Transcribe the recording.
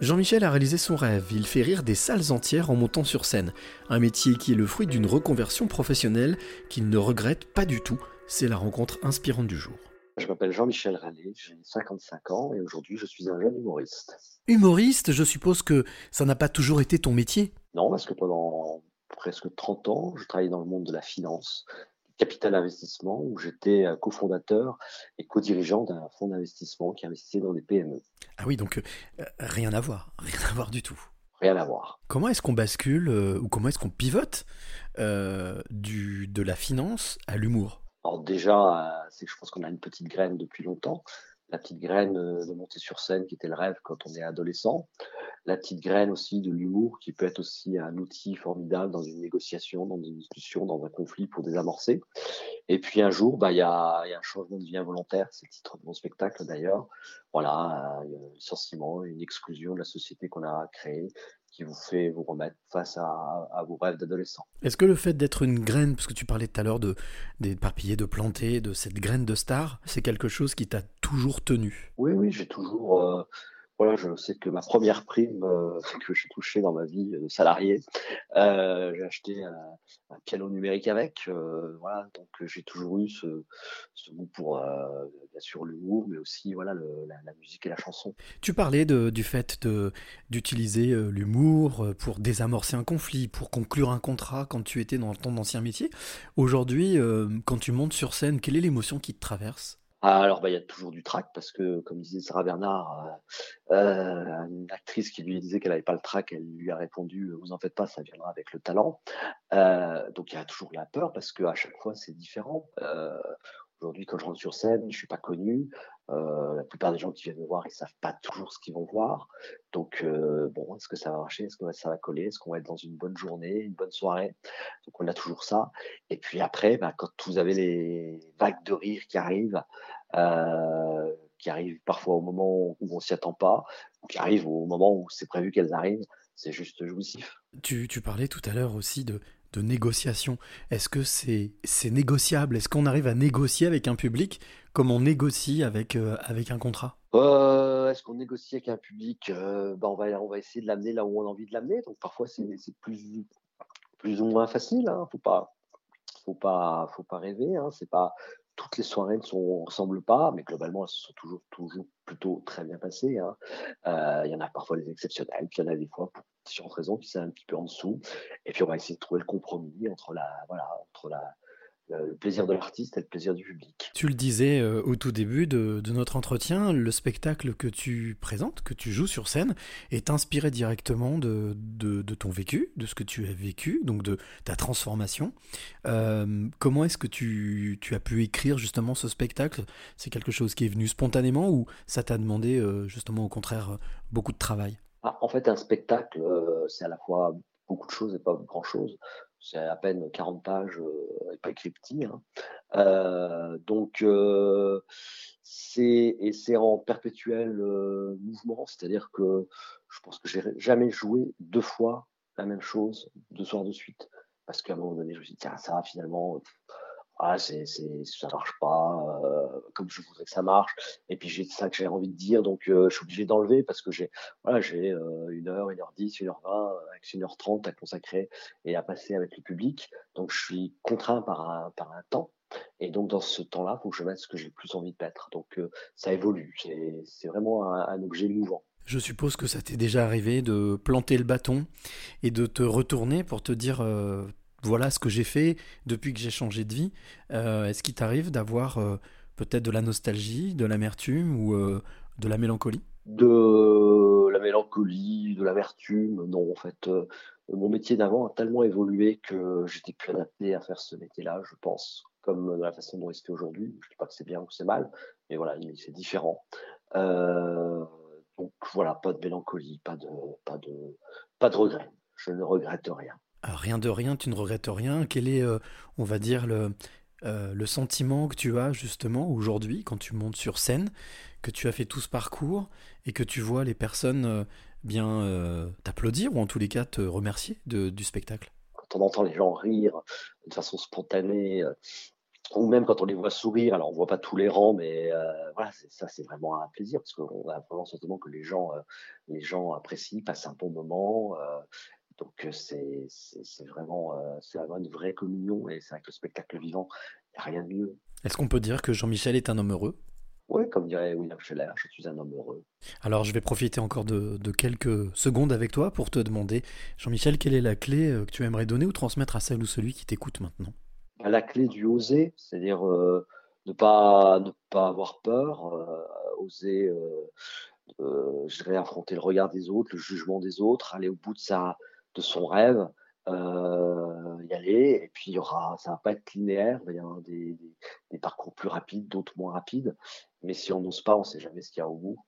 Jean-Michel a réalisé son rêve, il fait rire des salles entières en montant sur scène, un métier qui est le fruit d'une reconversion professionnelle qu'il ne regrette pas du tout, c'est la rencontre inspirante du jour. Je m'appelle Jean-Michel Rallet, j'ai 55 ans et aujourd'hui je suis un jeune humoriste. Humoriste, je suppose que ça n'a pas toujours été ton métier? Non, parce que pendant presque 30 ans, je travaillais dans le monde de la finance, Capital Investissement, où j'étais euh, cofondateur et co-dirigeant d'un fonds d'investissement qui investissait dans des PME. Ah oui, donc euh, rien à voir, rien à voir du tout. Rien à voir. Comment est-ce qu'on bascule euh, ou comment est-ce qu'on pivote du, de la finance à l'humour? Alors déjà, c'est je pense qu'on a une petite graine depuis longtemps. La petite graine de monter sur scène qui était le rêve quand on est adolescent la petite graine aussi de l'humour qui peut être aussi un outil formidable dans une négociation, dans une discussion, dans un conflit pour désamorcer. Et puis un jour, bah, il y, a, y a un changement de vie involontaire, c'est le titre de mon spectacle d'ailleurs. Voilà, un licenciement, une exclusion de la société qu'on a créée qui vous fait vous remettre face à, à vos rêves d'adolescent. Est-ce que le fait d'être une graine, parce que tu parlais tout à l'heure de d'éparpiller, de planter, de cette graine de star, c'est quelque chose qui t'a toujours tenu? Oui, oui, j'ai toujours. Euh, voilà, je sais que ma première prime euh, que j'ai touchée dans ma vie de salarié, euh, j'ai acheté un, piano numérique avec. Euh, voilà, donc j'ai toujours eu ce, goût pour bien sûr l'humour, mais aussi voilà la, musique et la chanson. Tu parlais du fait d'utiliser l'humour pour désamorcer un conflit, pour conclure un contrat quand tu étais dans ton ancien métier. Aujourd'hui, quand tu montes sur scène, quelle est l'émotion qui te traverse? Alors, bah, il y a toujours du trac parce que, comme disait Sarah Bernard, euh, euh une actrice qui lui disait qu'elle n'avait pas le trac, elle lui a répondu "Vous en faites pas, ça viendra avec le talent." Euh, donc, il y a toujours la peur parce que à chaque fois c'est différent. Euh, Aujourd'hui, quand je rentre sur scène, je suis pas connu. Euh, la plupart des gens qui viennent me voir, ils savent pas toujours ce qu'ils vont voir. Donc, euh, bon, est-ce que ça va marcher? Est-ce que ça va coller? Est-ce qu'on va être dans une bonne journée, une bonne soirée? Donc, on a toujours ça. Et puis après, bah, quand vous avez les vagues de rire qui arrivent, euh, qui arrivent parfois au moment où on s'y attend pas, ou qui arrivent au moment où c'est prévu qu'elles arrivent, c'est juste jouissif. Tu parlais tout à l'heure aussi de de négociation. Est-ce que c'est négociable? Est-ce qu'on arrive à négocier avec un public comme on négocie avec, euh, avec un contrat? Euh, Est-ce qu'on négocie avec un public euh, bah, on, va, on va essayer de l'amener là où on a envie de l'amener. Donc parfois c'est plus, plus ou moins facile. Hein. Faut pas faut pas faut pas rêver. Hein. C'est pas toutes les soirées ne sont, ressemblent pas, mais globalement, elles se sont toujours, toujours plutôt très bien passées. Hein. Euh, il y en a parfois des exceptionnels, puis il y en a des fois pour différentes raisons qui sont un petit peu en dessous. Et puis on va essayer de trouver le compromis entre la, voilà, entre le plaisir de l'artiste et le plaisir du public. Tu le disais euh, au tout début de, notre entretien, le spectacle que tu présentes, que tu joues sur scène, est inspiré directement de, ton vécu, de ce que tu as vécu, donc de ta transformation. Euh, comment est-ce que tu, tu, as pu écrire justement ce spectacle? C'est quelque chose qui est venu spontanément ou ça t'a demandé euh, justement au contraire beaucoup de travail? Ah, En fait, un spectacle, c'est à la fois beaucoup de choses et pas grand-chose c'est à peine 40 pages euh, et pas écrit. Hein. Euh, donc euh, c'est et c'est en perpétuel mouvement, c'est-à-dire que je pense que j'ai jamais joué deux fois la même chose deux soirs de suite, parce qu'à un moment donné je me suis dit tiens ça finalement ah, c'est, c'est, ça marche pas euh, comme je voudrais que ça marche. Et puis j'ai ça que j'ai envie de dire, donc euh, je suis obligé d'enlever parce que j'ai voilà, j'ai euh, une heure, une heure dix, une heure vingt, une heure trente à consacrer et à passer avec le public. Donc je suis contraint par un, par un temps. Et donc dans ce temps-là, faut que je mette ce que j'ai plus envie de mettre. Donc ça évolue. C'est, c'est vraiment un objet mouvant. Je suppose que ça t'est déjà arrivé de planter le bâton et de te retourner pour te dire voilà ce que j'ai fait depuis que j'ai changé de vie. Euh, est-ce qu'il t'arrive d'avoir euh, peut-être de la nostalgie, de l'amertume ou euh, de la mélancolie? De la mélancolie, de l'amertume, non en fait. mon métier d'avant a tellement évolué que j'étais plus adapté à faire ce métier-là, je pense, comme de la façon dont il se fait aujourd'hui. Je ne dis pas que c'est bien ou c'est mal, mais voilà, c'est différent. donc voilà, pas de mélancolie, pas de, pas de, pas de regret. Je ne regrette rien. Ah, rien de rien, tu ne regrettes rien. Quel est, euh, on va dire, le, euh, le sentiment que tu as justement aujourd'hui quand tu montes sur scène, que tu as fait tout ce parcours et que tu vois les personnes euh, bien t'applaudir ou en tous les cas te remercier de, du spectacle? Quand on entend les gens rire de façon spontanée, ou même quand on les voit sourire, alors on voit pas tous les rangs, mais euh, voilà, ça c'est vraiment un plaisir parce qu'on a vraiment le sentiment que les gens, euh, les gens apprécient, passent un bon moment. Euh, donc c'est vraiment, c'est vraiment une vraie communion et c'est avec le spectacle vivant, il n'y a rien de mieux. Est-ce qu'on peut dire que Jean-Michel est un homme heureux? Oui, comme dirait William Scheller, je suis un homme heureux. Alors je vais profiter encore de, de quelques secondes avec toi pour te demander, Jean-Michel, quelle est la clé que tu aimerais donner ou transmettre à celle ou celui qui t'écoute maintenant? La clé du oser, c'est-à-dire euh, ne, pas, ne pas avoir peur, euh, oser, euh, je dirais, affronter le regard des autres, le jugement des autres, aller au bout de, sa, de son rêve, y aller, et puis il y aura, ça va pas être linéaire, il y avoir des parcours plus rapides, d'autres moins rapides, mais si on n'ose pas, on ne sait jamais ce qu'il y a au bout.